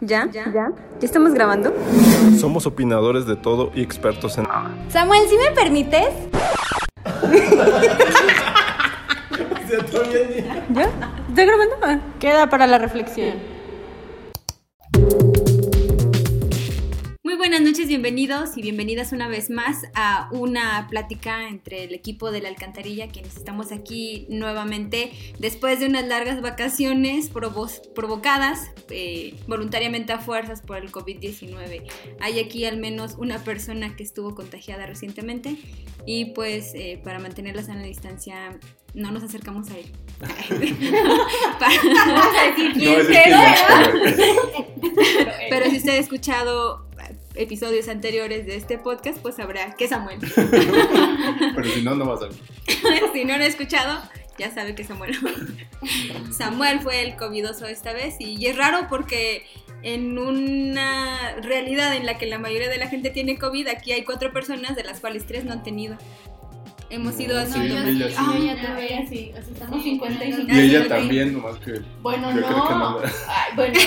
¿Ya? ¿Ya? ¿Ya estamos grabando? Somos opinadores de todo y expertos en... Samuel, ¿sí me permites? ¿Ya? ¿Estoy grabando? Ah. Queda para la reflexión. Buenas noches, bienvenidos y bienvenidas una vez más a una plática entre el equipo de la alcantarilla, quienes estamos aquí nuevamente después de unas largas vacaciones provocadas eh, voluntariamente a fuerzas por el COVID-19. Hay aquí al menos una persona que estuvo contagiada recientemente y pues eh, para mantener la sana distancia no nos acercamos a él. pero si usted ha escuchado episodios anteriores de este podcast, pues sabrá que Samuel. Pero si no, no va a saber. si no lo ha escuchado, ya sabe que Samuel. Samuel fue el covidoso esta vez y es raro porque en una realidad en la que la mayoría de la gente tiene COVID, aquí hay cuatro personas de las cuales tres no han tenido. Hemos ido así. Sí, ella sí. Ah, ella también, sí. O sea, estamos 55. Y ella también, nomás que. Bueno, no. Que no. Ay, bueno.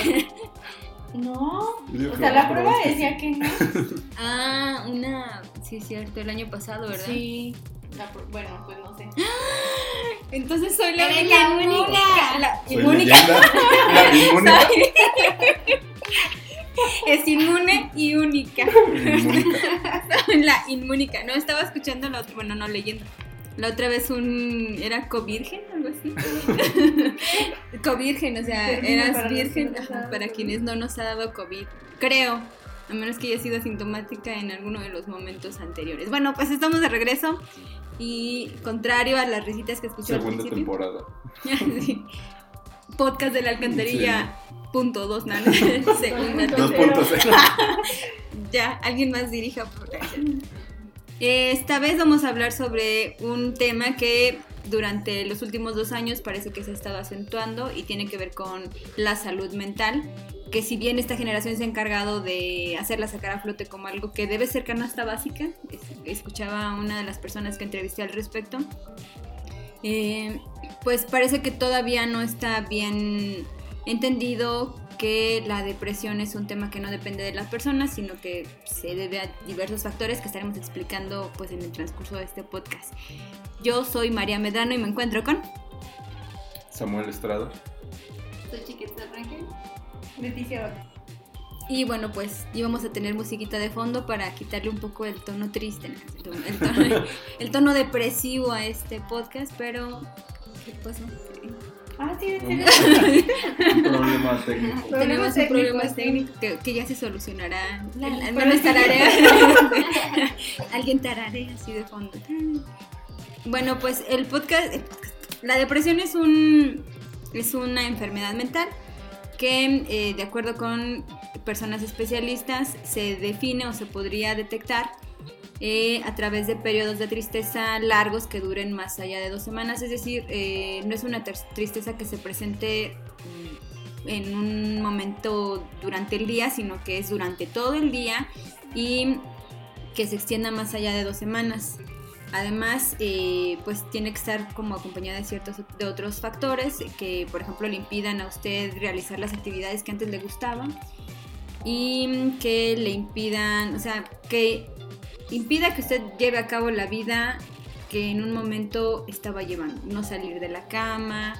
No, o sea, la prueba decía que no. Ah, una, sí es cierto, el año pasado, ¿verdad? Sí. bueno, pues no sé. Entonces soy la, única. La inmúnica. La inmúnica. Es inmune y única. la inmúnica. No, estaba escuchando la otra, bueno, no leyendo. La otra vez un. ¿Era covirgen? Algo así. covirgen, o sea, eras virgen para quienes no nos ha dado COVID. Creo. A menos que haya sido asintomática en alguno de los momentos anteriores. Bueno, pues estamos de regreso. Y contrario a las risitas que escuché Segunda al principio. temporada. Podcast de la alcantarilla. Punto dos, nada. Segunda temporada. ya, alguien más dirija. Por esta vez vamos a hablar sobre un tema que durante los últimos dos años parece que se ha estado acentuando y tiene que ver con la salud mental, que si bien esta generación se ha encargado de hacerla sacar a flote como algo que debe ser canasta básica, escuchaba a una de las personas que entrevisté al respecto, eh, pues parece que todavía no está bien entendido que la depresión es un tema que no depende de las personas, sino que se debe a diversos factores que estaremos explicando pues en el transcurso de este podcast. Yo soy María Medrano y me encuentro con Samuel Estrada. Soy Chiquita Rangel. Leticia y bueno, pues íbamos a tener musiquita de fondo para quitarle un poco el tono triste, el tono, depresivo a este podcast, pero ¿qué pasó? Ah, sí, un problema técnico. Tenemos un problema técnico que, ya se solucionará. tararea. Alguien tararea así de fondo. Bueno, pues el podcast, la depresión es un es una enfermedad mental que eh, de acuerdo con personas especialistas se define o se podría detectar eh, a través de periodos de tristeza largos que duren más allá de dos semanas. Es decir, eh, no es una tristeza que se presente mm, en un momento durante el día, sino que es durante todo el día y que se extienda más allá de dos semanas. Además, eh, pues tiene que estar como acompañada de ciertos de otros factores que, por ejemplo, le impidan a usted realizar las actividades que antes le gustaban y que le impidan, o sea, que impida que usted lleve a cabo la vida que en un momento estaba llevando. No salir de la cama,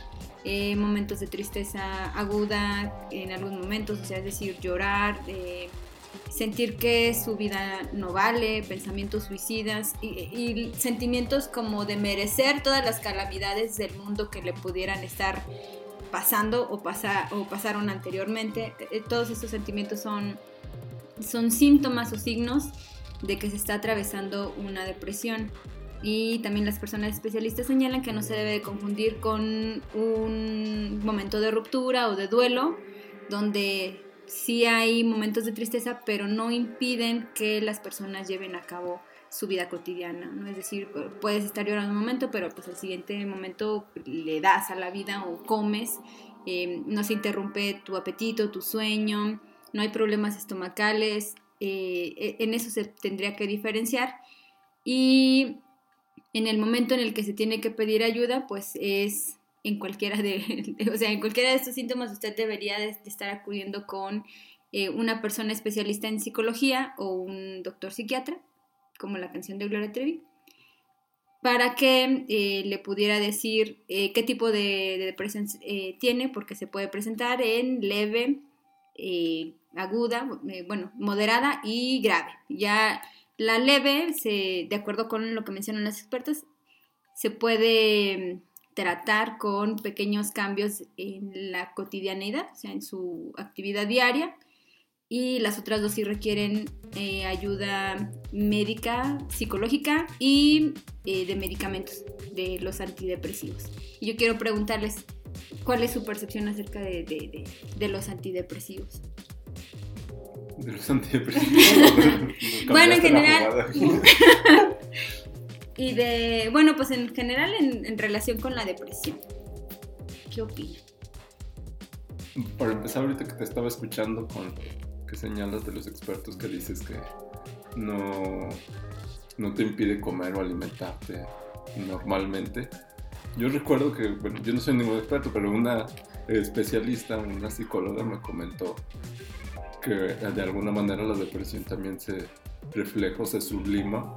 eh, momentos de tristeza aguda en algunos momentos, o sea, es decir, llorar, eh, sentir que su vida no vale, pensamientos suicidas y, sentimientos como de merecer todas las calamidades del mundo que le pudieran estar pasando o, o pasaron anteriormente. Eh, todos estos sentimientos son, son síntomas o signos de que se está atravesando una depresión. Y también las personas especialistas señalan que no se debe confundir con un momento de ruptura o de duelo, donde sí hay momentos de tristeza, pero no impiden que las personas lleven a cabo su vida cotidiana, ¿no? Es decir, puedes estar llorando un momento, pero pues al siguiente momento le das a la vida o comes, eh, no se interrumpe tu apetito, tu sueño, no hay problemas estomacales, eh, e, en eso se tendría que diferenciar. Y en el momento en el que se tiene que pedir ayuda, pues es en cualquiera de, o sea, en cualquiera de estos síntomas usted debería de, estar acudiendo con eh, una persona especialista en psicología o un doctor psiquiatra, como la canción de Gloria Trevi, para que eh, le pudiera decir qué tipo de, depresión tiene, porque se puede presentar en leve, aguda, bueno, moderada y grave. Ya la leve, se, de acuerdo con lo que mencionan los expertos, se puede tratar con pequeños cambios en la cotidianeidad, o sea, en su actividad diaria. Y las otras dos sí requieren eh, ayuda médica, psicológica y eh, de medicamentos, de los antidepresivos. Y yo quiero preguntarles, ¿cuál es su percepción acerca de, de los antidepresivos? De los antidepresivos. bueno, en general. y de, bueno, pues en general en, relación con la depresión. ¿Qué opinas? Para empezar, ahorita que te estaba escuchando con que señalas de los expertos que dices que no, no te impide comer o alimentarte normalmente. Yo recuerdo que, bueno, yo no soy ningún experto, pero una especialista, una psicóloga me comentó que de alguna manera la depresión también se refleja o se sublima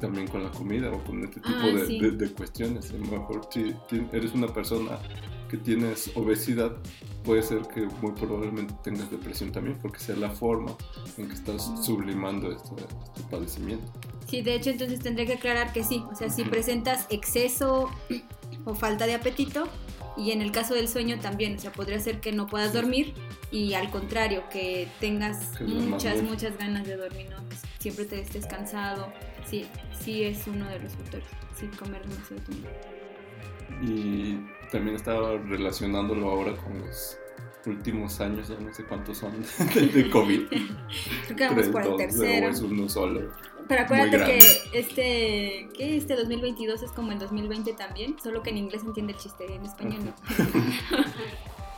también con la comida o con este tipo ah, de, cuestiones. A lo mejor si eres una persona que tienes obesidad, puede ser que muy probablemente tengas depresión también, porque sea la forma en que estás sublimando este, este padecimiento. Sí, de hecho entonces tendría que aclarar que sí, o sea, si presentas exceso o falta de apetito, y en el caso del sueño también, o sea, podría ser que no puedas dormir y al contrario, que tengas muchas, muchas ganas de dormir, ¿no? siempre te estés cansado, sí, sí es uno de los factores, sí, comer demasiado Y también estaba relacionándolo ahora con los últimos años, ya no sé cuántos son, de, COVID. Creo que vamos por el tercero. Es uno solo. Pero acuérdate que este, que este 2022 es como el 2020 también, solo que en inglés entiende el chiste, en español no.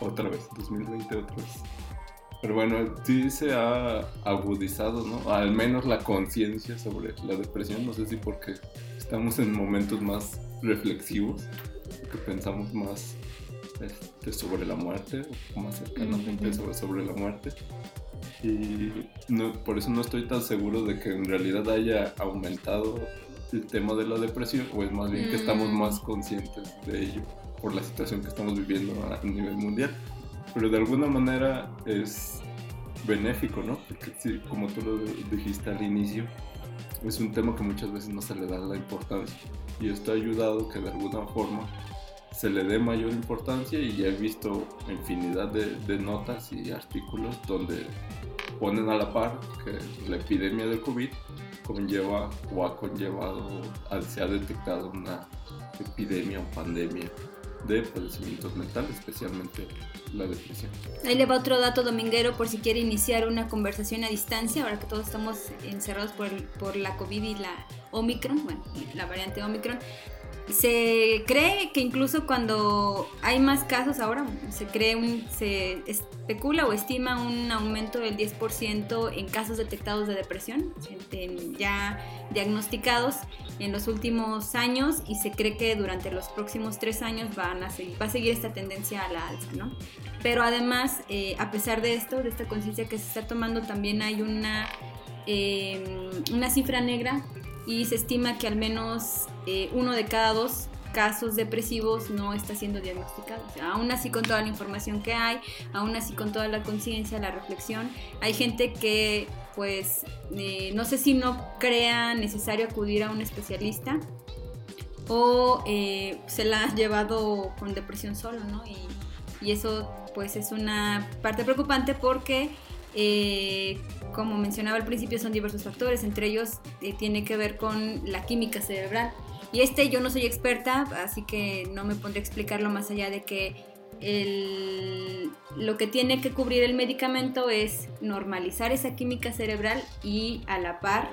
otra vez, 2020 otra vez. Pero bueno, sí se ha agudizado, ¿no? Al menos la conciencia sobre la depresión, no sé si porque estamos en momentos más reflexivos, que pensamos más este, sobre la muerte, o más cercanamente sobre, sobre la muerte. Y no, por eso no estoy tan seguro de que en realidad haya aumentado el tema de la depresión, o es más bien que estamos mm. más conscientes de ello por la situación que estamos viviendo a nivel mundial. Pero de alguna manera es benéfico, ¿no? Porque sí, como tú lo dijiste al inicio, es un tema que muchas veces no se le da la importancia. Y esto ha ayudado que de alguna forma se le dé mayor importancia y ya he visto infinidad de, de notas y artículos donde ponen a la par que la epidemia del COVID conlleva o ha conllevado, se ha detectado una epidemia o pandemia de padecimientos mentales, especialmente la depresión. Ahí le va otro dato dominguero por si quiere iniciar una conversación a distancia, ahora que todos estamos encerrados por, por la COVID y la Omicron, bueno, la variante Omicron. Se cree que incluso cuando hay más casos ahora, se cree un, se especula o estima un aumento del 10% en casos detectados de depresión, ya diagnosticados en los últimos años y se cree que durante los próximos tres años a seguir, va a seguir esta tendencia a la alza, ¿no? Pero además, eh, a pesar de esto, de esta conciencia que se está tomando, también hay una, eh, una cifra negra y se estima que al menos eh, uno de cada dos casos depresivos no está siendo diagnosticado. aún así con toda la información que hay, aún así con toda la conciencia, la reflexión, hay gente que pues eh, no sé si no crea necesario acudir a un especialista o eh, se la ha llevado con depresión solo, ¿no? Y eso pues es una parte preocupante porque eh, como mencionaba al principio, son diversos factores, entre ellos eh, tiene que ver con la química cerebral. Y este yo no soy experta, así que no me pondré a explicarlo más allá de que lo que tiene que cubrir el medicamento es normalizar esa química cerebral y a la par,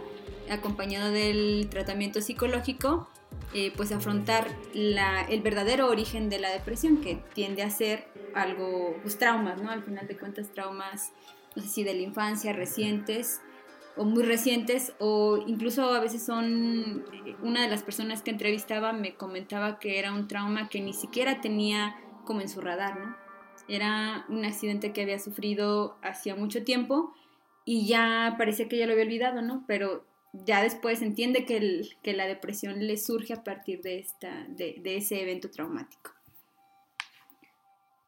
acompañado del tratamiento psicológico, eh, pues afrontar el verdadero origen de la depresión, que tiende a ser algo, pues traumas, ¿no? Al final de cuentas, traumas no sé si de la infancia, recientes o muy recientes, o incluso a veces son, una de las personas que entrevistaba me comentaba que era un trauma que ni siquiera tenía como en su radar, ¿no? Era un accidente que había sufrido hacía mucho tiempo y ya parecía que ya lo había olvidado, ¿no? Pero ya después entiende que, que la depresión le surge a partir de, esta, de, ese evento traumático.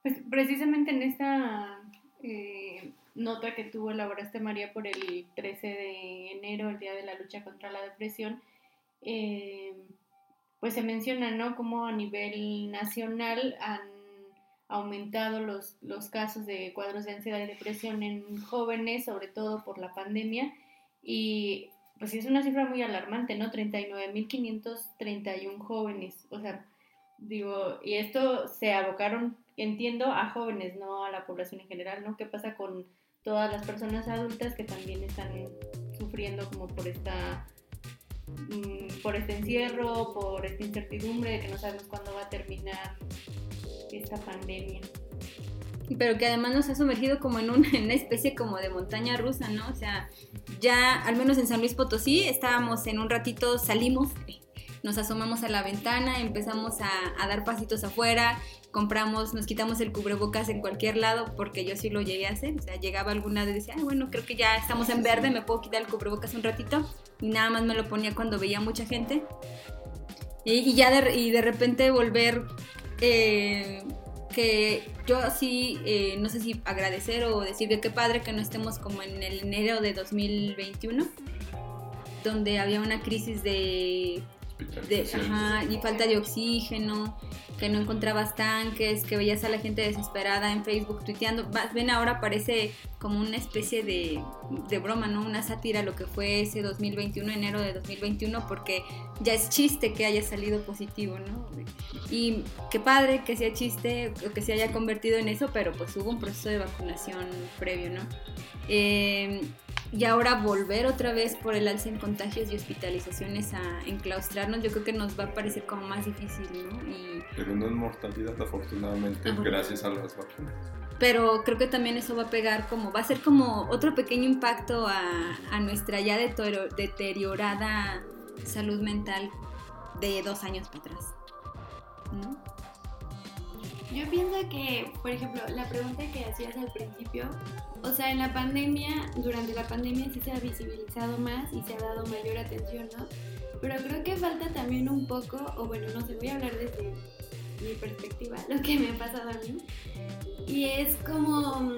Pues precisamente en esta eh, nota que tuvo elaboraste María por el 13 de enero, el Día de la Lucha contra la Depresión, eh, pues se menciona, ¿no? Como a nivel nacional han aumentado los, los casos de cuadros de ansiedad y depresión en jóvenes, sobre todo por la pandemia, y pues es una cifra muy alarmante, ¿no? 39.531 jóvenes, o sea, digo, y esto se abocaron, entiendo, a jóvenes, no a la población en general, ¿no? ¿Qué pasa con todas las personas adultas que también están sufriendo como por esta mm, por este encierro, por esta incertidumbre de que no sabemos cuándo va a terminar esta pandemia. Pero que además nos ha sumergido como en una, especie como de montaña rusa, ¿no? O sea, ya al menos en San Luis Potosí estábamos en un ratito, salimos, nos asomamos a la ventana, empezamos a dar pasitos afuera, compramos, nos quitamos el cubrebocas en cualquier lado, porque yo sí lo llegué a hacer, o sea, llegaba alguna y decía, bueno, creo que ya estamos en verde, me puedo quitar el cubrebocas un ratito, y nada más me lo ponía cuando veía mucha gente. Y, ya de, y de repente volver, eh, que yo sí, eh, no sé si agradecer o decir que qué padre que no estemos como en el enero de 2021, donde había una crisis de y falta de oxígeno, que no encontrabas tanques, que veías a la gente desesperada en Facebook tuiteando. Ven, ahora parece como una especie de, de, broma, ¿no? Una sátira lo que fue ese 2021, enero de 2021, porque ya es chiste que haya salido positivo, ¿no? Y qué padre que sea chiste o que se haya convertido en eso, pero pues hubo un proceso de vacunación previo, ¿no? Eh, y ahora volver otra vez por el alza en contagios y hospitalizaciones a enclaustrarnos, yo creo que nos va a parecer como más difícil, ¿no? Y... Pero no en mortalidad, afortunadamente, gracias a las vacunas. Pero creo que también eso va a pegar como, va a ser como otro pequeño impacto a, a nuestra ya deteriorada salud mental de dos años para atrás, ¿no? Yo pienso que, por ejemplo, la pregunta que hacías al principio, o sea, en la pandemia, durante la pandemia sí se ha visibilizado más y se ha dado mayor atención, ¿no? Pero creo que falta también un poco, o bueno, no sé, voy a hablar desde mi perspectiva, lo que me ha pasado a mí. Y es como,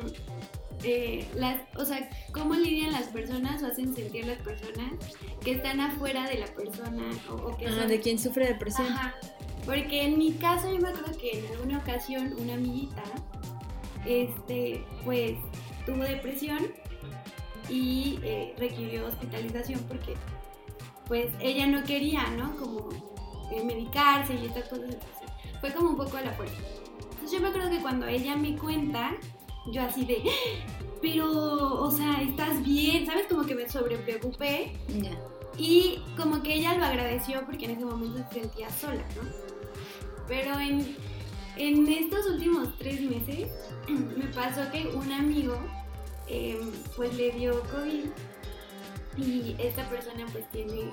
eh, las, o sea, cómo lidian las personas o hacen sentir las personas que están afuera de la persona o, que ah, de quien sufre depresión. Ajá. Porque en mi caso yo me acuerdo que en alguna ocasión una amiguita, este, pues tuvo depresión y eh, requirió hospitalización porque pues ella no quería, ¿no? Como eh, medicarse y estas cosas. Fue como un poco a la fuerza. Entonces yo me acuerdo que cuando ella me cuenta, yo así de, pero, o sea, estás bien, ¿sabes? Como que me sobrepreocupé. Y como que ella lo agradeció porque en ese momento se sentía sola, ¿no? Pero en, en estos últimos tres meses me pasó que un amigo Em, pues le dio COVID y esta persona pues tiene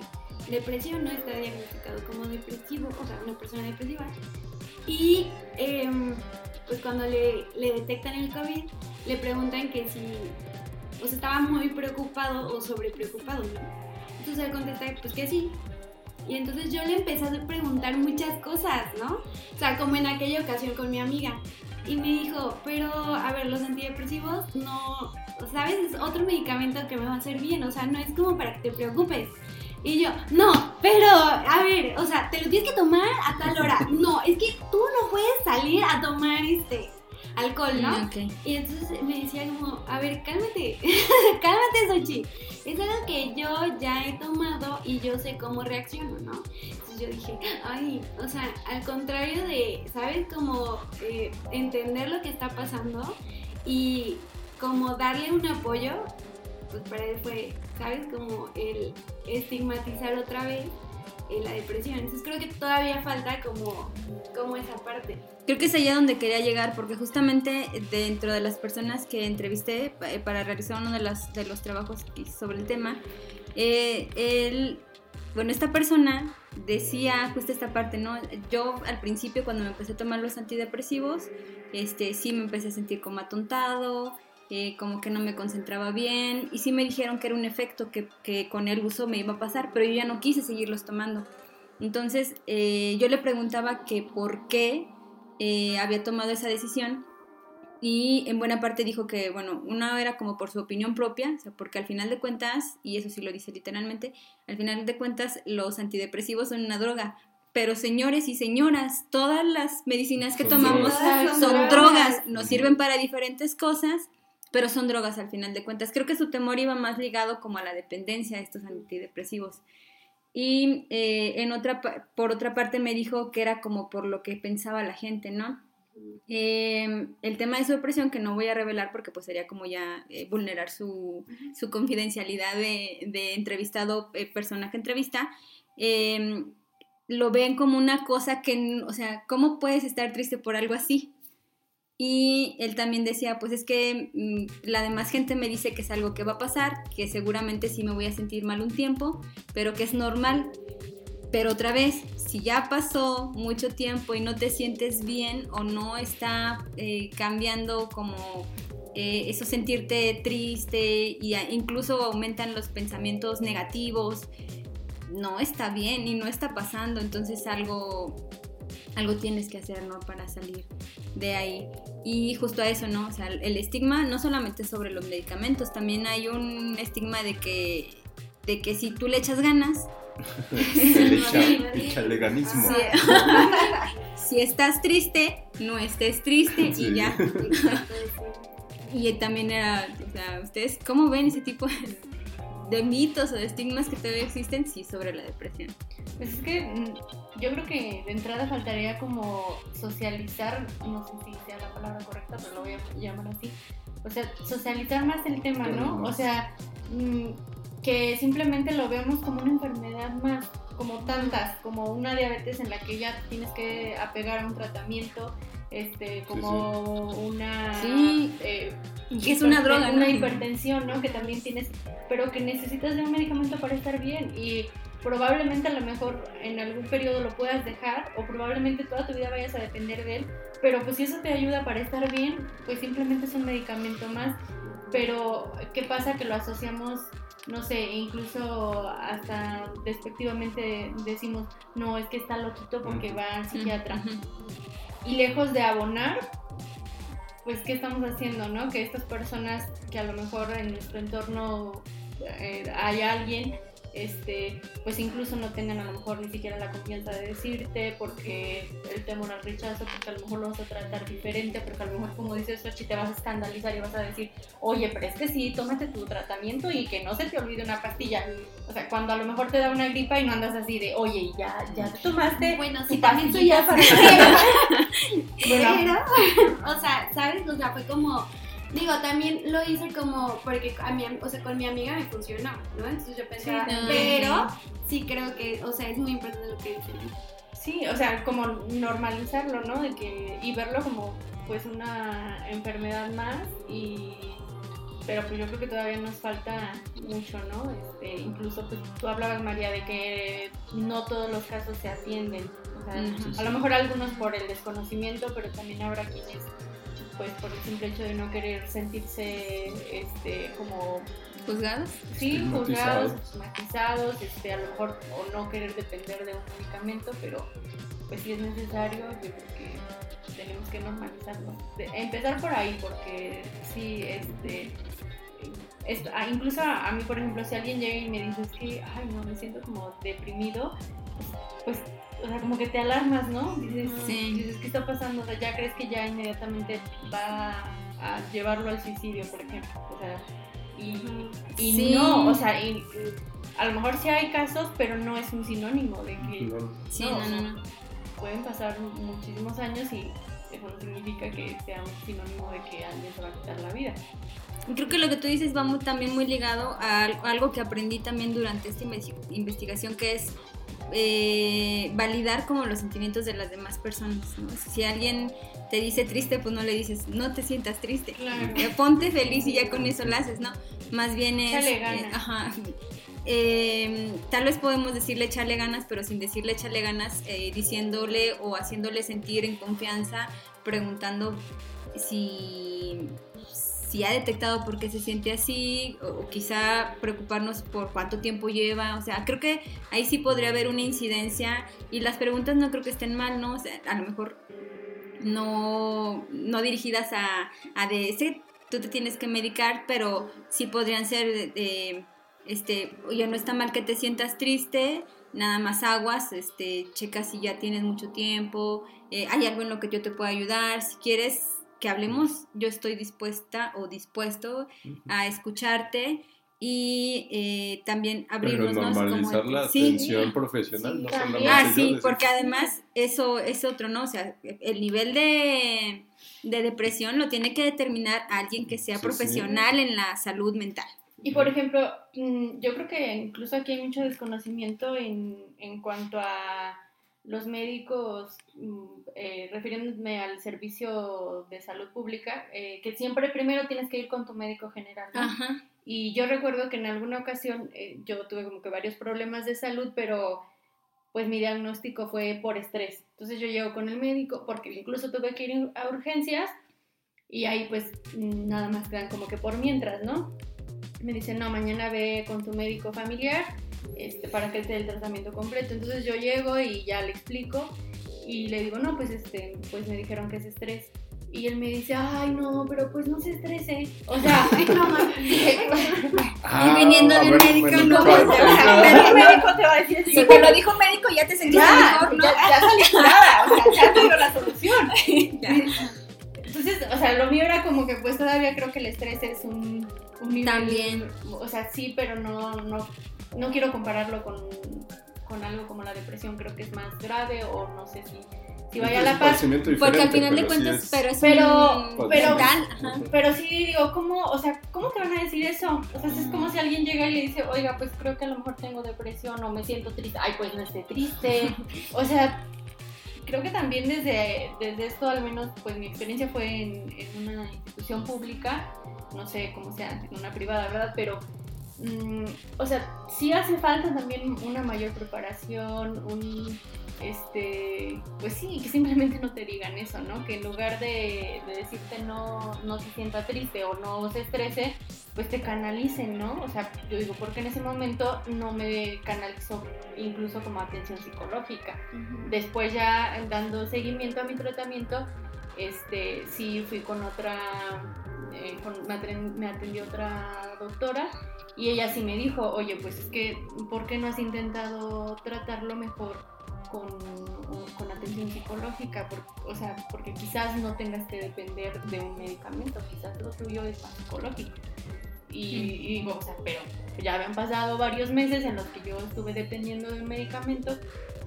depresión, ¿no? Está diagnosticado como depresivo, o sea, una persona depresiva. Y em, pues cuando le, le, detectan el COVID, le preguntan que si, sea, estaba muy preocupado o sobre preocupado, ¿no? Entonces él contesta pues que sí. Y entonces yo le empecé a preguntar muchas cosas, ¿no? O sea, como en aquella ocasión con mi amiga. Y me dijo, pero a ver, los antidepresivos no, ¿sabes? Es otro medicamento que me va a hacer bien, o sea, no es como para que te preocupes. Y yo, no, pero, a ver, o sea, te lo tienes que tomar a tal hora. No, es que tú no puedes salir a tomar este alcohol, ¿no? Mm, y entonces me decía como, a ver, cálmate, cálmate, Sochi. Es algo que yo ya he tomado y yo sé cómo reacciono, ¿no? Entonces yo dije, ay, o sea, al contrario de, ¿sabes? Como eh, entender lo que está pasando y como darle un apoyo, pues para él fue, ¿sabes? Como el estigmatizar otra vez eh, la depresión. Entonces creo que todavía falta como, como esa parte. Creo que es allá donde quería llegar, porque justamente dentro de las personas que entrevisté para realizar uno de, las, de los trabajos sobre el tema, eh, él bueno, esta persona decía justo esta parte, ¿no? Yo al principio cuando me empecé a tomar los antidepresivos, este, sí me empecé a sentir como atontado, eh, como que no me concentraba bien y sí me dijeron que era un efecto que, que, con el uso me iba a pasar, pero yo ya no quise seguirlos tomando. Entonces eh, yo le preguntaba que por qué eh, había tomado esa decisión y en buena parte dijo que, bueno, una era como por su opinión propia, o sea, porque al final de cuentas, y eso sí lo dice literalmente, al final de cuentas los antidepresivos son una droga, pero señores y señoras, todas las medicinas que Son tomamos drogas. son, drogas, nos sirven para diferentes cosas, pero son drogas al final de cuentas. Creo que su temor iba más ligado como a la dependencia de estos antidepresivos. Y eh, en otra, por otra parte me dijo que era como por lo que pensaba la gente, ¿no? Eh, el tema de su depresión, que no voy a revelar porque pues sería como ya eh, vulnerar su, su confidencialidad de, de entrevistado, eh, personaje entrevista, eh, lo ven como una cosa que, o sea, ¿cómo puedes estar triste por algo así? Y él también decía, pues es que mm, la demás gente me dice que es algo que va a pasar, que seguramente sí me voy a sentir mal un tiempo, pero que es normal. Pero otra vez, si ya pasó mucho tiempo y no te sientes bien o no está eh, cambiando como eh, eso sentirte triste y a- incluso aumentan los pensamientos negativos, no está bien y no está pasando, entonces algo, algo tienes que hacer, ¿no? Para salir de ahí. Y justo a eso, ¿no? O sea, el estigma no solamente sobre los medicamentos, también hay un estigma de que, de que si tú le echas ganas, El echa- echaleganismo. Sí. si estás triste, no estés triste Sí. y ya. Y también era, o sea, ¿ustedes cómo ven ese tipo de, de mitos o de estigmas que todavía existen? Sí, sobre la depresión. Pues es que mm, yo creo que de entrada faltaría como socializar, no sé si sea la palabra correcta, pero lo voy a llamar así. O sea, socializar más el tema, ¿no? O sea, mm, que simplemente lo vemos como una enfermedad más, como tantas, como una diabetes en la que ya tienes que apegar a un tratamiento, este, como una... Sí. eh, Que es una droga, una ¿no? hipertensión, ¿no? Que también tienes, pero que necesitas de un medicamento para estar bien y probablemente a lo mejor en algún periodo lo puedas dejar o probablemente toda tu vida vayas a depender de él, pero pues si eso te ayuda para estar bien, pues simplemente es un medicamento más. Pero ¿qué pasa? Que lo asociamos, no sé, incluso hasta despectivamente decimos, no, es que está loquito porque va al psiquiatra. Y lejos de abonar, pues ¿qué estamos haciendo, no? Que estas personas que a lo mejor en nuestro entorno eh, hay alguien, este, pues incluso no tengan a lo mejor ni siquiera la confianza de decirte porque el temor al rechazo, porque a lo mejor lo vas a tratar diferente, porque a lo mejor como dices Sochi te vas a escandalizar y vas a decir, oye, pero es que sí, tómate tu tratamiento y que no se te olvide una pastilla. O sea, cuando a lo mejor te da una gripa y no andas así de, oye, ya, ya te tomaste Bueno, sí, también soy así. para Bueno, Pero, o sea, ¿sabes? O sea, fue como. Digo, también lo hice como porque a mi, am- o sea, con mi amiga me funcionó, ¿no? Entonces yo pensaba, Sí, no, pero sí creo que, o sea, es muy importante lo que dicen. Sí, o sea, como normalizarlo, ¿no? De que, y verlo como pues una enfermedad más y pero pues yo creo que todavía nos falta mucho, ¿no? Este, incluso pues tú hablabas María de que no todos los casos se atienden. O sea, a lo mejor algunos por el desconocimiento, pero también habrá quienes pues por el simple hecho de no querer sentirse este como ¿Juzgados? sí, juzgados, estigmatizados, este, a lo mejor o no querer depender de un medicamento, pero pues si es necesario, yo creo que tenemos que normalizarlo. De- empezar por ahí, porque sí, este, esto- ah, incluso a, a mí, por ejemplo, si alguien llega y me dice es que, ay, no, me siento como deprimido, pues, o sea, como que te alarmas, ¿no? Dices, Sí. dices, ¿qué está pasando? O sea, ya crees que ya inmediatamente va a llevarlo al suicidio, por ejemplo. O sea, y, y Sí. no, o sea, y- a lo mejor sí hay casos, pero no es un sinónimo de que No, Sí, No, no, no, no. pueden pasar muchísimos años y eso no significa que sea un sinónimo de que alguien se va a quitar la vida. Creo que lo que tú dices va muy- también muy ligado a al- algo que aprendí también durante esta investi- investigación, que es eh, validar como los sentimientos de las demás personas. ¿no? Si alguien te dice triste, pues no le dices, no te sientas triste. Claro. Eh, Ponte feliz y ya con eso lo haces, ¿no? Más bien es... Eh, ajá. eh, tal vez podemos decirle echarle ganas, pero sin decirle echarle ganas, eh, diciéndole o haciéndole sentir en confianza, preguntando si, si ha detectado por qué se siente así, o, quizá preocuparnos por cuánto tiempo lleva. O sea, creo que ahí sí podría haber una incidencia y las preguntas no creo que estén mal, ¿no? O a lo mejor no, no dirigidas a, a de tú te tienes que medicar, pero sí podrían ser de este, oye, no está mal que te sientas triste, nada más aguas, este, checa si ya tienes mucho tiempo, eh, hay algo en lo que yo te pueda ayudar, si quieres que hablemos, yo estoy dispuesta o dispuesto a escucharte y eh, también abrirnos Pero normalizar la atención profesional, no solamente Ah, sí, porque además eso es otro, ¿no? O sea, el nivel de, de depresión lo tiene que determinar alguien que sea profesional en la salud mental. Y por ejemplo, mm, yo creo que incluso aquí hay mucho desconocimiento en, en cuanto a los médicos, mm, eh, refiriéndome al servicio de salud pública, eh, que siempre primero tienes que ir con tu médico general. Y yo recuerdo que en alguna ocasión eh, yo tuve como que varios problemas de salud, pero pues mi diagnóstico fue por estrés. Entonces yo llego con el médico, porque incluso tuve que ir a urgencias, y ahí pues nada más quedan como que por mientras, ¿no? me dicen, no, mañana ve con tu médico familiar este, para que él te dé el tratamiento completo. Entonces yo llego y ya le explico y le digo, no, pues, este, pues me dijeron que es estrés. Y él me dice, ay, no, pero pues no se estrese. O sea, no más. Ah, y viniendo de un médico, no, o sea, médico te va a decir, si te lo dijo un médico, ya te sentiste mejor, ¿no? Ya, ya salí nada, o sea, ya te dio la solución. Entonces, o sea, lo mío era como que pues todavía creo que el estrés es un también. O sea, sí, pero no, no, no quiero compararlo con, con algo como la depresión, creo que es más grave o no sé si si vaya a la par. Porque al final de cuentas, pero es pero, pero, pero sí digo, ¿cómo, o sea, ¿cómo te van a decir eso? O sea, es como si alguien llega y le dice, oiga, pues creo que a lo mejor tengo depresión o me siento triste. Ay, pues no esté triste. o sea, creo que también desde, desde esto, al menos, pues mi experiencia fue en, una institución pública no sé cómo sea en una privada, ¿verdad? Pero, mm, o sea, sí hace falta también una mayor preparación, un, este, pues sí, que simplemente no te digan eso, ¿no? Que en lugar de, decirte no, no se sienta triste o no se estrese, pues te canalicen, ¿no? O sea, yo digo, porque en ese momento no me canalizó incluso como atención psicológica. Después ya dando seguimiento a mi tratamiento, este, sí fui con otra eh, me, atendió otra doctora y ella sí me dijo, oye, pues es que, ¿por qué no has intentado tratarlo mejor con, con atención psicológica? o sea, porque quizás no tengas que depender de un medicamento, quizás lo tuyo es más psicológico. Y, y, digo, o sea, pero ya habían pasado varios meses en los que yo estuve dependiendo de un medicamento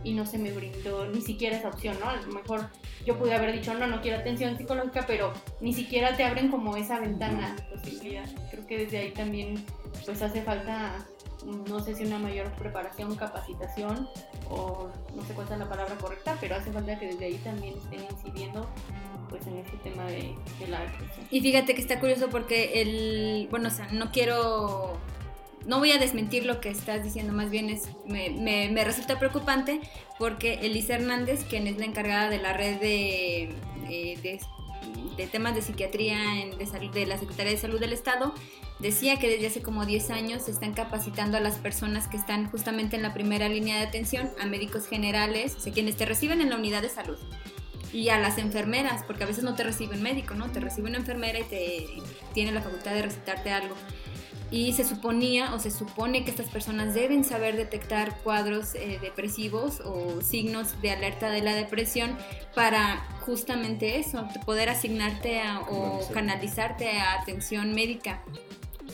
y no se me brindó ni siquiera esa opción, ¿no? A lo mejor yo pude haber dicho, no, no quiero atención psicológica, pero ni siquiera te abren como esa ventana de posibilidad. Creo que desde ahí también pues hace falta, no sé si una mayor preparación, capacitación o no sé cuál es la palabra correcta, pero hace falta que desde ahí también estén incidiendo pues en este tema de, de la depresión. Y fíjate que está curioso porque el, bueno, o sea, no quiero no voy a desmentir lo que estás diciendo, más bien es, me, resulta preocupante porque Elisa Hernández, quien es la encargada de la red de, de, temas de psiquiatría de, salud, de la Secretaría de Salud del Estado, decía que desde hace como 10 años se están capacitando a las personas que están justamente en la primera línea de atención, a médicos generales, o sea, quienes te reciben en la unidad de salud y a las enfermeras, porque a veces no te recibe un médico, ¿no? Te recibe una enfermera y te tiene la facultad de recetarte algo y se suponía o se supone que estas personas deben saber detectar cuadros eh, depresivos o signos de alerta de la depresión para justamente eso, poder asignarte o canalizarte a atención médica.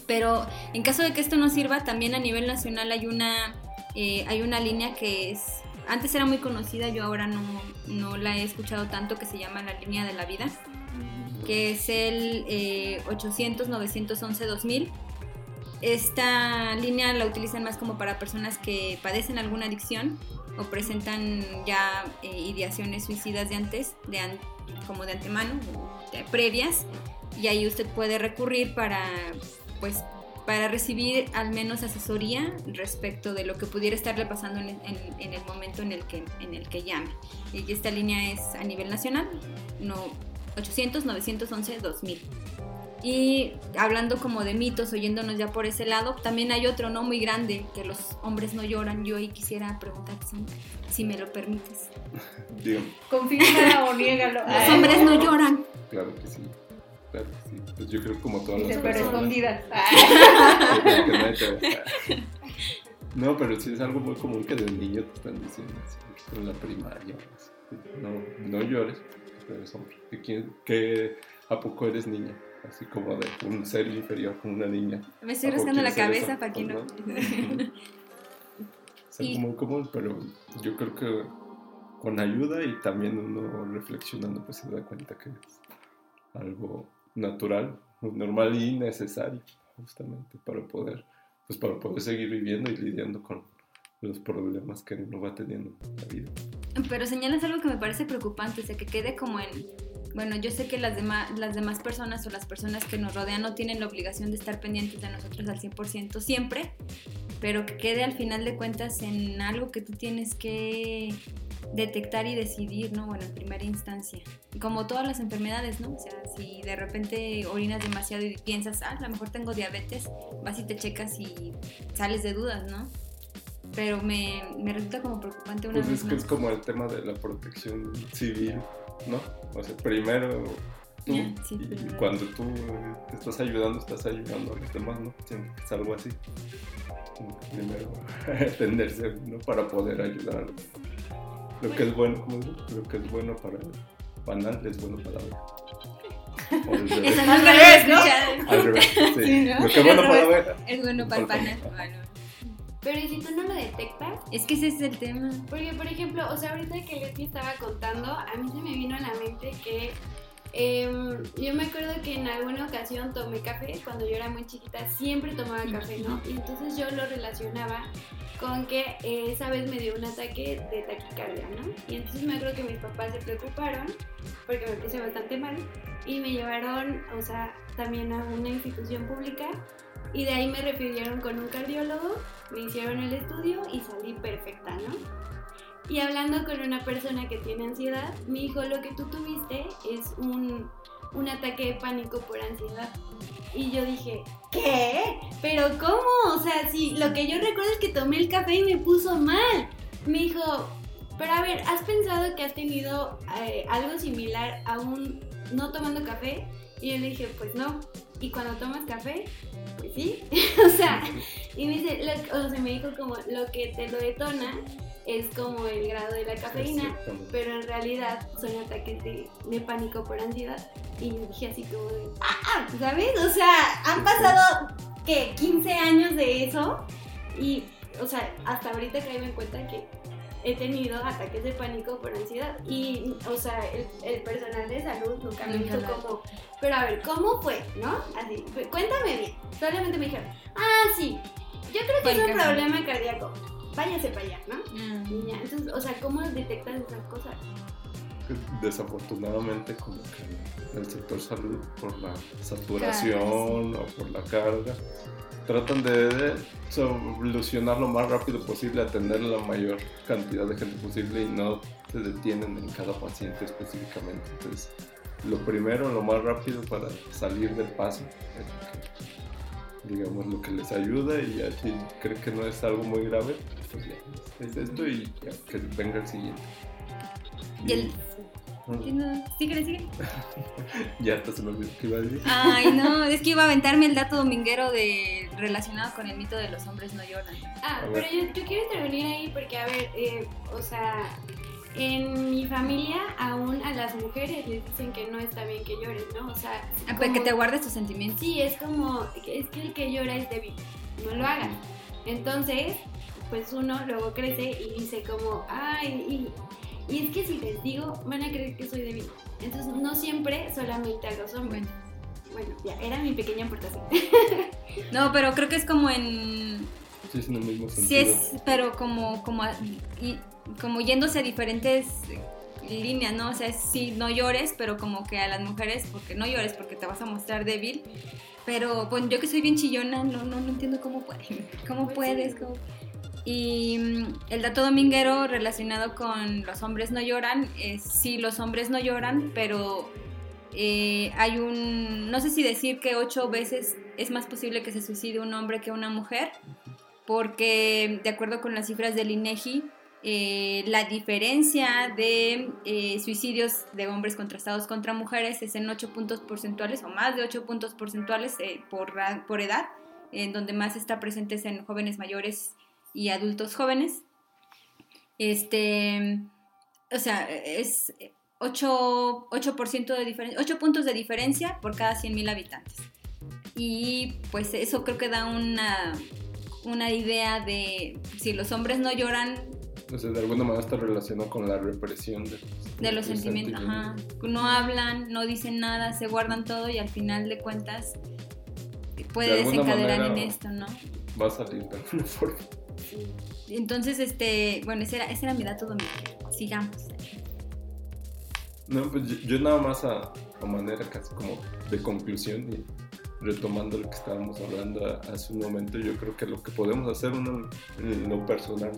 Pero en caso de que esto no sirva, también a nivel nacional hay una, eh, hay una línea que es, antes era muy conocida, yo ahora no, no la he escuchado tanto, que se llama la línea de la vida, que es el eh, 800-911-2000 esta línea la utilizan más como para personas que padecen alguna adicción o presentan ya eh, ideaciones suicidas de antes, de como de antemano, previas, y ahí usted puede recurrir para pues para recibir al menos asesoría respecto de lo que pudiera estarle pasando en, en- en el momento en el, que, en el que llame. Y esta línea es a nivel nacional, no, 800-911-2000. Y hablando como de mitos, oyéndonos ya por ese lado, también hay otro no muy grande, que los hombres no lloran. Yo ahí quisiera preguntar si, si me lo permites. Dígame, Confirma o niégalo. Los hombres no lloran. claro que sí. Claro que sí. Pues yo creo que como todas las pero personas. escondidas. te vea. No, pero sí es algo muy común que de niño te están diciendo así, en la primaria. así, No, no llores, pero eres hombre. ¿Que quién- que ¿A poco eres niña? Así como de un ser inferior como una niña. Me estoy ¿A poco rascando la cabeza eso? para que no. Es algo Y- muy común, pero yo creo que con ayuda y también uno reflexionando pues se da cuenta que es algo natural, normal y necesario justamente para poder pues para poder seguir viviendo y lidiando con los problemas que uno va teniendo en la vida. Pero señalas algo que me parece preocupante, o sea, que quede como en... Bueno, yo sé que las, demás las demás personas o las personas que nos rodean no tienen la obligación de estar pendientes de nosotros al 100% siempre, pero que quede al final de cuentas en algo que tú tienes que detectar y decidir, ¿no? Bueno, en primera instancia. Como todas las enfermedades, ¿no? O sea, si de repente orinas demasiado y piensas, ah, a lo mejor tengo diabetes, vas y te checas y sales de dudas, ¿no? Pero me, me resulta como preocupante una Pues vez es que es como el tema de la protección civil, ¿no? O sea, primero tú Ya, sí, y primero. cuando tú te estás ayudando, estás ayudando a los demás, ¿no? Siempre es algo así. Primero atenderse, ¿no? Para poder ayudar a los Lo que es bueno, ¿cómo? Lo que es bueno para el panal es bueno para la al revés. No Al revés, sí. Sí, ¿no? Lo que es bueno para la. Es bueno para el favor. Bueno, Pero ¿y si tú no lo detectas? es que ese es el tema. Porque, por ejemplo, o sea, ahorita que Leslie estaba contando, a mí se me vino a la mente que em, yo me acuerdo que en alguna ocasión tomé café, cuando yo era muy chiquita, siempre tomaba café, ¿no? Y entonces yo lo relacionaba con que eh, esa vez me dio un ataque de taquicardia, ¿no? Y entonces me acuerdo que mis papás se preocuparon porque me puse bastante mal y me llevaron, o sea, también a una institución pública y de ahí me refirieron con un cardiólogo, me hicieron el estudio y salí perfecta, ¿no? Y hablando con una persona que tiene ansiedad, me dijo, lo que tú tuviste es un, un ataque de pánico por ansiedad. Y yo dije, ¿qué? ¿Pero cómo? O sea, si lo que yo recuerdo es que tomé el café y me puso mal. Me dijo, pero a ver, ¿has pensado que has tenido eh, algo similar a un no tomando café? Y yo le dije, pues no. ¿Y cuando tomas café? Pues sí. o sea, y me dice, lo- o sea, me dijo como lo que te lo detona es como el grado de la cafeína, pero en realidad son ataques de, de pánico por ansiedad. Y yo dije así como de, ¡ah! ¿Sabes? O sea, han pasado, ¿qué? 15 años de eso. Y, o sea, hasta ahorita caigo en cuenta que he tenido ataques de pánico por ansiedad. Y, o sea, el, el personal de salud nunca me dijo como, pero a ver, ¿cómo fue? ¿No? Así, "Cu- cuéntame bien. Solamente me dijeron, ah, sí, yo creo que es un problema cardíaco. Váyase para allá, ¿no? Y ya, entonces, o sea, ¿cómo detectas esas cosas? desafortunadamente como que el sector salud por la saturación o por la carga tratan de solucionar lo más rápido posible, atender la mayor cantidad de gente posible y no se detienen en cada paciente específicamente. Entonces, lo primero, lo más rápido para salir del paso, es lo que, digamos, lo que les ayuda y ya si creen que no es algo muy grave, pues ya, es esto y ya, que venga el siguiente. Y el- Mm. Síguele, síguele. Ya hasta se me olvidó que iba a decir. Ay, no, es que iba a aventarme el dato dominguero de relacionado con el mito de los hombres no lloran. Ah, pero yo, yo quiero intervenir ahí porque, a ver, eh, o sea, en mi familia aún a las mujeres les dicen que no está bien que llores, ¿no? O sea, Ah, pues como- que te guardes tus sentimientos. Sí, es como, es que el que llora es débil, no lo hagas. Entonces, pues uno luego crece y dice como, ay, y, y es que si les digo, van a creer que soy débil. Entonces, no siempre solamente a los hombres. Bueno, Bueno, ya, era mi pequeña aportación. no, pero creo que es como en Sí, es en el mismo sentido. Sí es, pero como, como, y- como yéndose a diferentes líneas, ¿no? O sea, sí, no llores, pero como que a las mujeres, porque no llores porque te vas a mostrar débil, pero bueno, yo que soy bien chillona, no, no, no entiendo cómo, puede, cómo Pues puedes. sí. cómo- Y mm, el dato dominguero relacionado con los hombres no lloran, es sí, los hombres no lloran, pero eh, hay un, no sé si decir que ocho veces es más posible que se suicide un hombre que una mujer, porque de acuerdo con las cifras del INEGI, eh, la diferencia de eh, suicidios de hombres contrastados contra mujeres es en 8 puntos porcentuales o más de 8 puntos porcentuales eh, por, por edad, en donde más está presente es en jóvenes mayores y adultos jóvenes. Este, o sea, es 8, 8% de diferencia, 8 puntos de diferencia por cada 100.000 habitantes. Y pues eso creo que da una, una idea de si los hombres no lloran, O sea, de alguna manera está relacionado con la represión de, de los sentimientos, ajá. No hablan, no dicen nada, se guardan todo y al final de cuentas puede De desencadenar en esto, ¿no? Va a salir de alguna forma. Entonces, este, bueno, ese era, ese era mi dato domingo. Sigamos. No, pues yo, yo nada más a, a manera casi como de conclusión y retomando lo que estábamos hablando hace un momento, yo creo que lo que podemos hacer uno en lo personal,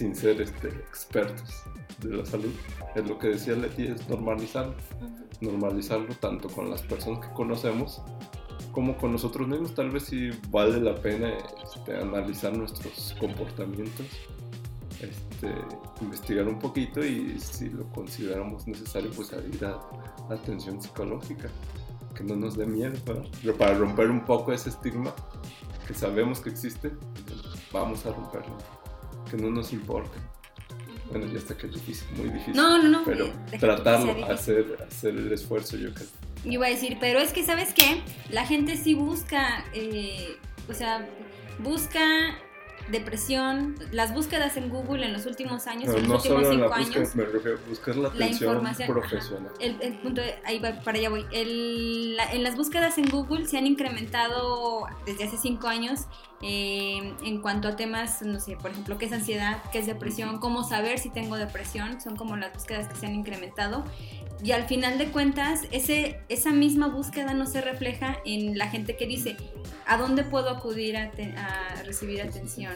sin ser este, expertos de la salud, es lo que decía Leti, es normalizarlo. Normalizarlo tanto con las personas que conocemos como con nosotros mismos. Tal vez sí vale la pena este, analizar nuestros comportamientos este, investigar un poquito y si lo consideramos necesario, pues ir a, a atención psicológica, que no nos dé miedo, ¿verdad? Pero para romper un poco ese estigma que sabemos que existe, vamos a romperlo, que no nos importe. Bueno, ya está que es difícil, muy difícil. No, no, no. Pero tratarlo, hacer, hacer el esfuerzo, yo creo. Yo iba a decir, pero es que, ¿sabes qué? La gente sí busca, eh, o sea, busca depresión, las búsquedas en Google en los últimos años, en no los últimos solo cinco la búsqueda, años, me refiero a buscar la la atención información, profesional. el, el punto, de- ahí va, para allá voy. El- la- en las búsquedas en Google se han incrementado desde hace cinco años eh, en cuanto a temas, no sé, por ejemplo, qué es ansiedad, qué es depresión, cómo saber si tengo depresión, son como las búsquedas que se han incrementado. Y al final de cuentas, ese, esa misma búsqueda no se refleja en la gente que dice, ¿a dónde puedo acudir a, te- a recibir atención?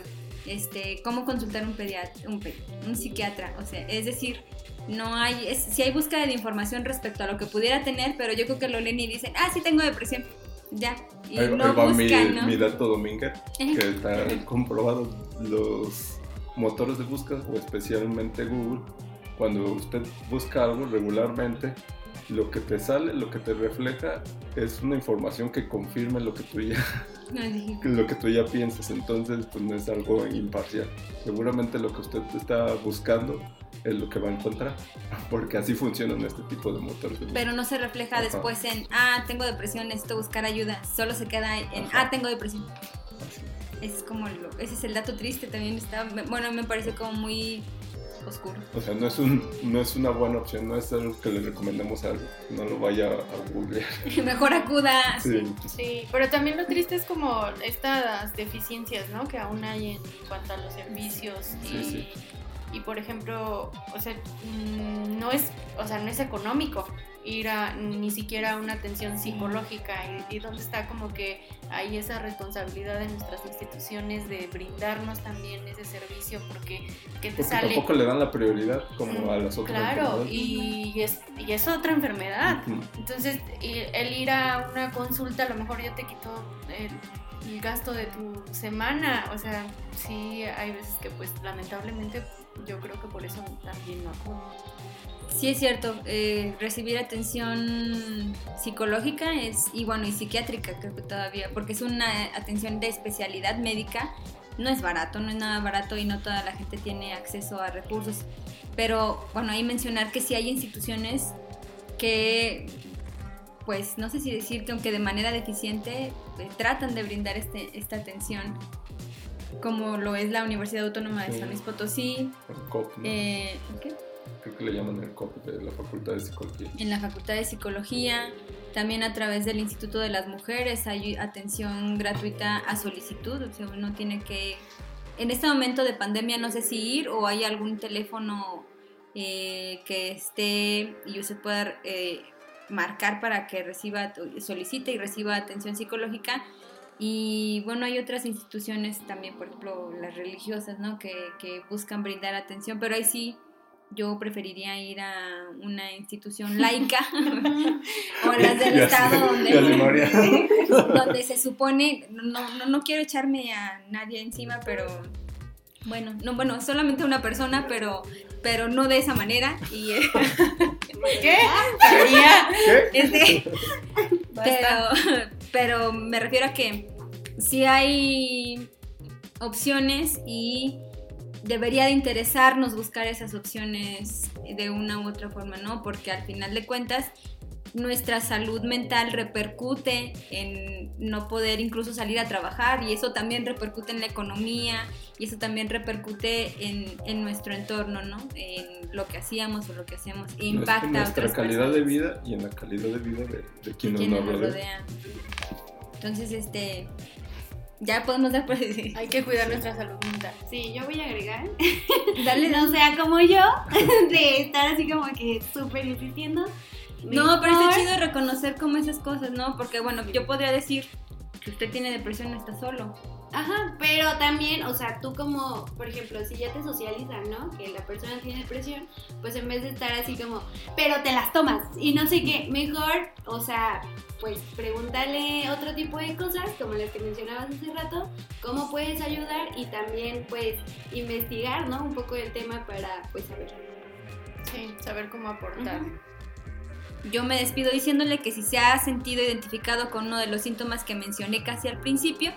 Este, ¿Cómo consultar un pediatra, un, un psiquiatra? O sea, es decir, no hay, es, si hay búsqueda de información respecto a lo que pudiera tener, pero yo creo que lo leen y dicen, ah, sí tengo depresión, ya. Y Ahí, no ahí va mi, buscan, ¿no? mi dato domingo, Ejé. que está comprobado. Los motores de búsqueda, o especialmente Google, cuando usted busca algo regularmente, lo que te sale, lo que te refleja, es una información que confirme lo que tú ya, lo que tú ya piensas. Entonces, pues no es algo imparcial. Seguramente lo que usted está buscando es lo que va a encontrar, porque así funcionan este tipo de motores de pero no se refleja Ajá. después en, ah, tengo depresión, necesito buscar ayuda. Solo se queda en, Ajá. ah, tengo depresión. Así. Ese es como lo, ese es el dato triste también está, bueno, me parece como muy oscuro. O sea, no es, un, no es una buena opción, no es algo que le recomendemos a algo. No lo vaya a googlear. Mejor acuda. Sí. Sí, pero también lo triste es como estas deficiencias, ¿no? Que aún hay en cuanto a los servicios y, Sí, sí. y por ejemplo, o sea, mm, no es, o sea, no es económico ir a ni siquiera a una atención psicológica y, y dónde está como que hay esa responsabilidad de nuestras instituciones de brindarnos también ese servicio porque que te Porque sale tampoco le dan la prioridad como a las otras claro y es, y es otra enfermedad Ujú. entonces, el ir a una consulta a lo mejor ya te quitó el, el gasto de tu semana. O sea, sí hay veces que pues lamentablemente yo creo que por eso también no. Sí, es cierto. eh, recibir atención psicológica es, y bueno, y psiquiátrica creo que todavía, porque es una atención de especialidad médica. No es barato, no es nada barato y no toda la gente tiene acceso a recursos. Pero bueno, ahí mencionar que sí hay instituciones que, pues no sé si decirte, aunque de manera deficiente, eh, tratan de brindar este, esta atención, como lo es la Universidad Autónoma de Sí. San Luis Potosí. El COP, ¿no? eh, ¿qué? Creo que le llaman el COP de la Facultad de Psicología. en la Facultad de Psicología, también a través del Instituto de las Mujeres hay atención gratuita a solicitud, o sea, uno tiene que, en este momento de pandemia no sé si ir o hay algún teléfono eh, que esté y usted pueda eh, marcar para que reciba, solicite y reciba atención psicológica. Y bueno, hay otras instituciones también, por ejemplo, las religiosas, ¿no? Que, que buscan brindar atención, pero ahí sí yo preferiría ir a una institución laica o a las del Estado donde, donde se supone, no, no, no quiero echarme a nadie encima, pero bueno, no, bueno, solamente una persona, pero, pero no de esa manera. Y, eh, ¿Qué? ¿Qué? Este, pero, pero me refiero a que si hay opciones y debería de interesarnos buscar esas opciones de una u otra forma, ¿no? Porque al final de cuentas nuestra salud mental repercute en no poder incluso salir a trabajar y eso también repercute en la economía y eso también repercute en, nuestro entorno, ¿no? En lo que hacíamos o lo que hacemos. E impacta en nuestra calidad de vida y en la calidad de vida de, quienes nos, rodean. Entonces, este, ya podemos dar por Hay que cuidar nuestra salud mental. Sí, yo voy a agregar. Dale. no sea como yo, de estar así como que súper insistiendo. No, pero está chido reconocer como esas cosas, ¿no? Porque bueno, yo podría decir que usted tiene depresión, no está solo. Ajá, pero también, o sea, tú como, por ejemplo, si ya te socializan, ¿no? Que la persona tiene depresión, pues en vez de estar así como, pero te las tomas y no sé qué, mejor, o sea, pues pregúntale otro tipo de cosas, como las que mencionabas hace rato, cómo puedes ayudar y también, pues, investigar, ¿no? Un poco el tema para, pues, saber. Sí, saber cómo aportar. Yo me despido diciéndole que si se ha sentido identificado con uno de los síntomas que mencioné casi al principio,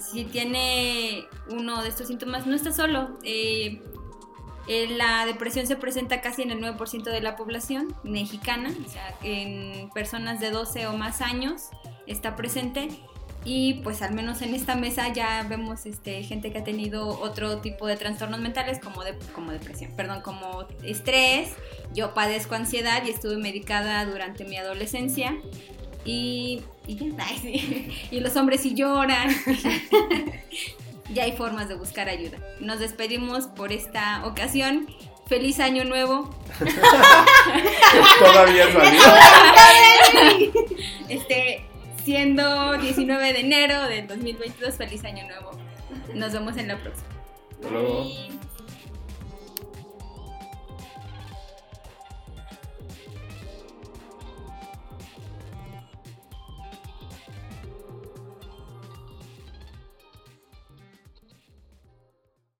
si tiene uno de estos síntomas, no está solo. Eh, eh, la depresión se presenta casi en el 9% de la población mexicana, o sea, en personas de 12 o más años está presente y pues al menos en esta mesa ya vemos este, gente que ha tenido otro tipo de trastornos mentales como, de, depresión, perdón, como estrés. Yo padezco ansiedad y estuve medicada durante mi adolescencia y, y, y los hombres sí lloran. ya hay formas de buscar ayuda. Nos despedimos por esta ocasión. Feliz año nuevo. Todavía no Este, siendo 19 de enero del 2022, feliz año nuevo. Nos vemos en la próxima.